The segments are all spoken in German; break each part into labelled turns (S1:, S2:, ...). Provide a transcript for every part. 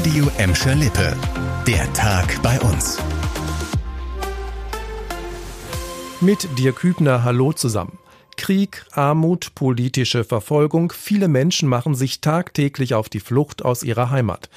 S1: Radio Emscher Lippe. Der Tag bei uns.
S2: Mit dir Kübner, hallo zusammen. Krieg, Armut, politische Verfolgung, viele Menschen machen sich tagtäglich auf die Flucht aus ihrer Heimat.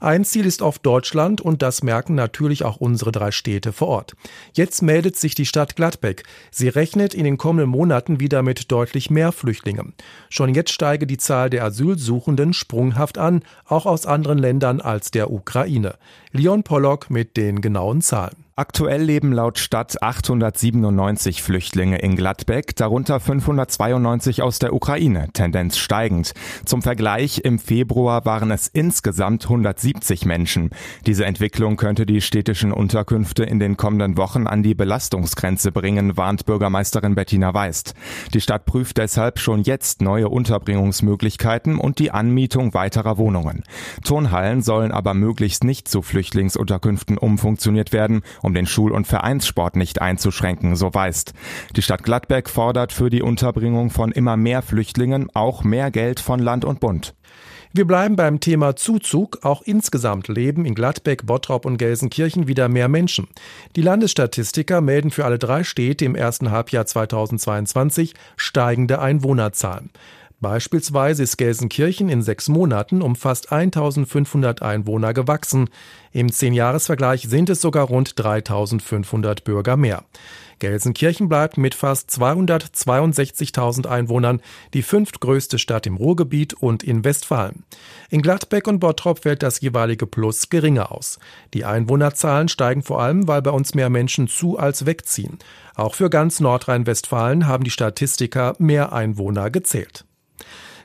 S2: Ein Ziel ist oft Deutschland und das merken natürlich auch unsere drei Städte vor Ort. Jetzt meldet sich die Stadt Gladbeck. Sie rechnet in den kommenden Monaten wieder mit deutlich mehr Flüchtlingen. Schon jetzt steige die Zahl der Asylsuchenden sprunghaft an, auch aus anderen Ländern als der Ukraine. Leon Pollock mit den genauen Zahlen.
S3: Aktuell leben laut Stadt 897 Flüchtlinge in Gladbeck, darunter 592 aus der Ukraine, Tendenz steigend. Zum Vergleich, im Februar waren es insgesamt 170 Menschen. Diese Entwicklung könnte die städtischen Unterkünfte in den kommenden Wochen an die Belastungsgrenze bringen, warnt Bürgermeisterin Bettina Weist. Die Stadt prüft deshalb schon jetzt neue Unterbringungsmöglichkeiten und die Anmietung weiterer Wohnungen. Turnhallen sollen aber möglichst nicht zu Flüchtlingsunterkünften umfunktioniert werden, um um den Schul- und Vereinssport nicht einzuschränken, so weist. Die Stadt Gladbeck fordert für die Unterbringung von immer mehr Flüchtlingen auch mehr Geld von Land und Bund.
S2: Wir bleiben beim Thema Zuzug. Auch insgesamt leben in Gladbeck, Bottrop und Gelsenkirchen wieder mehr Menschen. Die Landesstatistiker melden für alle drei Städte im ersten Halbjahr 2022 steigende Einwohnerzahlen. Beispielsweise ist Gelsenkirchen in sechs Monaten um fast 1500 Einwohner gewachsen. Im Zehnjahresvergleich sind es sogar rund 3500 Bürger mehr. Gelsenkirchen bleibt mit fast 262.000 Einwohnern die fünftgrößte Stadt im Ruhrgebiet und in Westfalen. In Gladbeck und Bottrop fällt das jeweilige Plus geringer aus. Die Einwohnerzahlen steigen vor allem, weil bei uns mehr Menschen zu als wegziehen. Auch für ganz Nordrhein-Westfalen haben die Statistiker mehr Einwohner gezählt.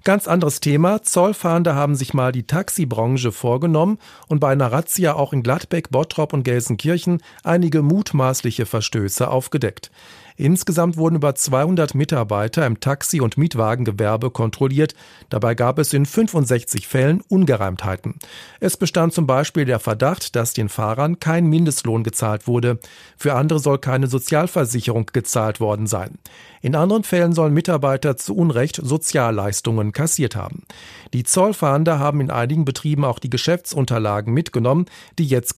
S2: Ganz anderes Thema. Zollfahnder haben sich mal die Taxibranche vorgenommen und bei einer Razzia auch in Gladbeck, Bottrop und Gelsenkirchen einige mutmaßliche Verstöße aufgedeckt. Insgesamt wurden über 200 Mitarbeiter im Taxi- und Mietwagengewerbe kontrolliert. Dabei gab es in 65 Fällen Ungereimtheiten. Es bestand zum Beispiel der Verdacht, dass den Fahrern kein Mindestlohn gezahlt wurde. Für andere soll keine Sozialversicherung gezahlt worden sein. In anderen Fällen sollen Mitarbeiter zu Unrecht Sozialleistungen kassiert haben. Die Zollfahnder haben in einigen Betrieben auch die Geschäftsunterlagen mitgenommen, die jetzt